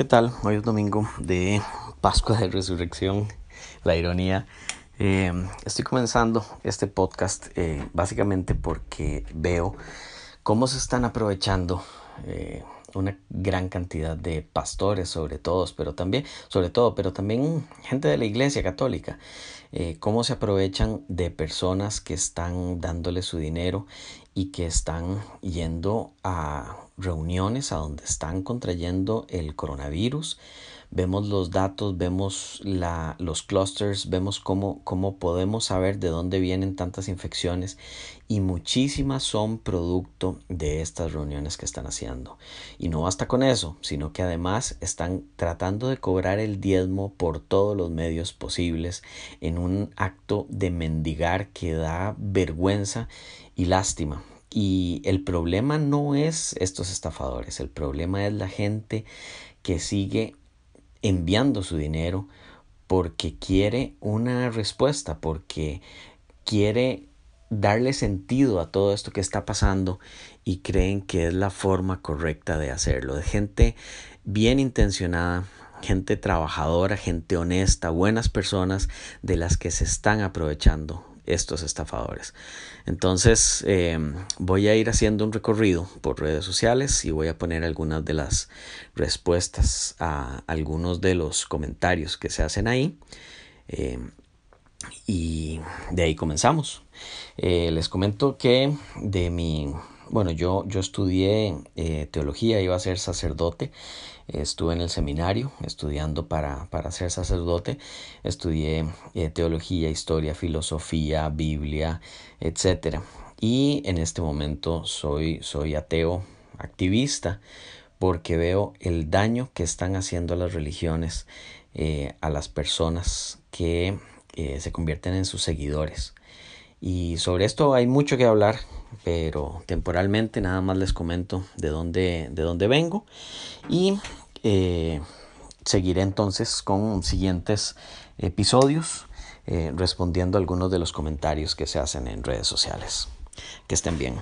¿Qué tal? Hoy es domingo de Pascua de Resurrección, la ironía. Eh, estoy comenzando este podcast eh, básicamente porque veo cómo se están aprovechando eh, una gran cantidad de pastores, sobre todo, pero también, sobre todo, pero también gente de la Iglesia Católica, cómo se aprovechan de personas que están dándole su dinero y que están yendo a reuniones a donde están contrayendo el coronavirus. Vemos los datos, vemos la, los clusters, vemos cómo, cómo podemos saber de dónde vienen tantas infecciones y muchísimas son producto de estas reuniones que están haciendo. Y no basta con eso, sino que además están tratando de cobrar el diezmo por todos los medios posibles en un acto de mendigar que da vergüenza y lástima. Y el problema no es estos estafadores, el problema es la gente que sigue enviando su dinero porque quiere una respuesta, porque quiere darle sentido a todo esto que está pasando y creen que es la forma correcta de hacerlo. De gente bien intencionada, gente trabajadora, gente honesta, buenas personas de las que se están aprovechando estos estafadores. Entonces em, voy a ir haciendo un recorrido por redes sociales y voy a poner algunas de las respuestas a algunos de los comentarios que se hacen ahí. Em, y de ahí comenzamos. Eh, les comento que de mi bueno, yo, yo estudié eh, teología, iba a ser sacerdote, estuve en el seminario estudiando para, para ser sacerdote, estudié eh, teología, historia, filosofía, Biblia, etc. Y en este momento soy, soy ateo, activista, porque veo el daño que están haciendo las religiones eh, a las personas que se convierten en sus seguidores. Y sobre esto hay mucho que hablar, pero temporalmente nada más les comento de dónde, de dónde vengo y eh, seguiré entonces con siguientes episodios eh, respondiendo algunos de los comentarios que se hacen en redes sociales. Que estén bien.